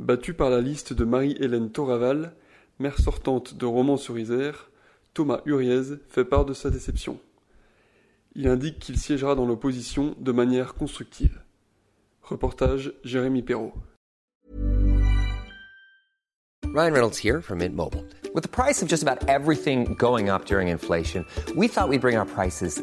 Battu par la liste de Marie-Hélène Toraval, maire sortante de Romans-sur-Isère, Thomas Huriez fait part de sa déception. Il indique qu'il siégera dans l'opposition de manière constructive. Reportage Jérémy Perrault. Ryan Reynolds here from Mint Mobile. With the price of just about everything going up during inflation, we thought we'd bring our prices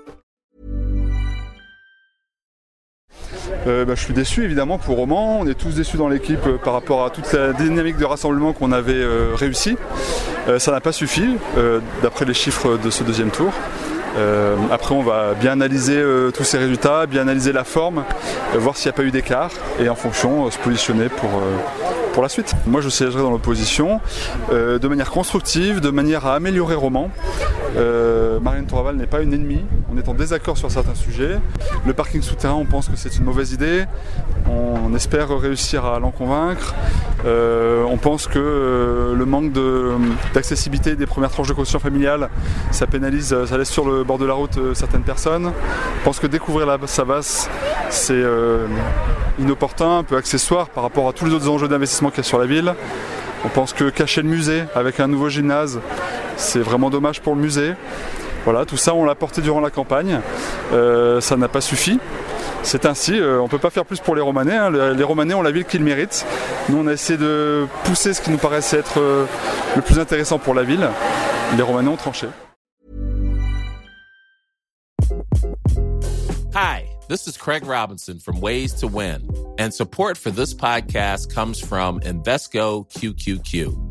Euh, bah, je suis déçu évidemment pour Roman. On est tous déçus dans l'équipe euh, par rapport à toute la dynamique de rassemblement qu'on avait euh, réussi. Ça n'a pas suffi d'après les chiffres de ce deuxième tour. Après, on va bien analyser tous ces résultats, bien analyser la forme, voir s'il n'y a pas eu d'écart et en fonction se positionner pour, pour la suite. Moi, je siégerai dans l'opposition de manière constructive, de manière à améliorer Roman. Euh, Marianne Toraval n'est pas une ennemie, on est en désaccord sur certains sujets. Le parking souterrain, on pense que c'est une mauvaise idée. On espère réussir à l'en convaincre. Euh, on pense que euh, le manque d'accessibilité des premières tranches de caution familiale, ça pénalise, euh, ça laisse sur le bord de la route certaines personnes. On pense que découvrir la Savas, c'est inopportun, un peu accessoire par rapport à tous les autres enjeux d'investissement qu'il y a sur la ville. On pense que cacher le musée avec un nouveau gymnase, c'est vraiment dommage pour le musée. Voilà, tout ça on l'a porté durant la campagne. Euh, ça n'a pas suffi. C'est ainsi, euh, on ne peut pas faire plus pour les Romanais. hein. Les, Romanais ont la ville qu'ils méritent. Nous on a essayé de pousser ce qui nous paraissait être euh, le plus intéressant pour la ville. Les Romanais ont tranché. Hi, this is Craig Robinson from Ways to Win, and support for this podcast comes from Invesco QQQ.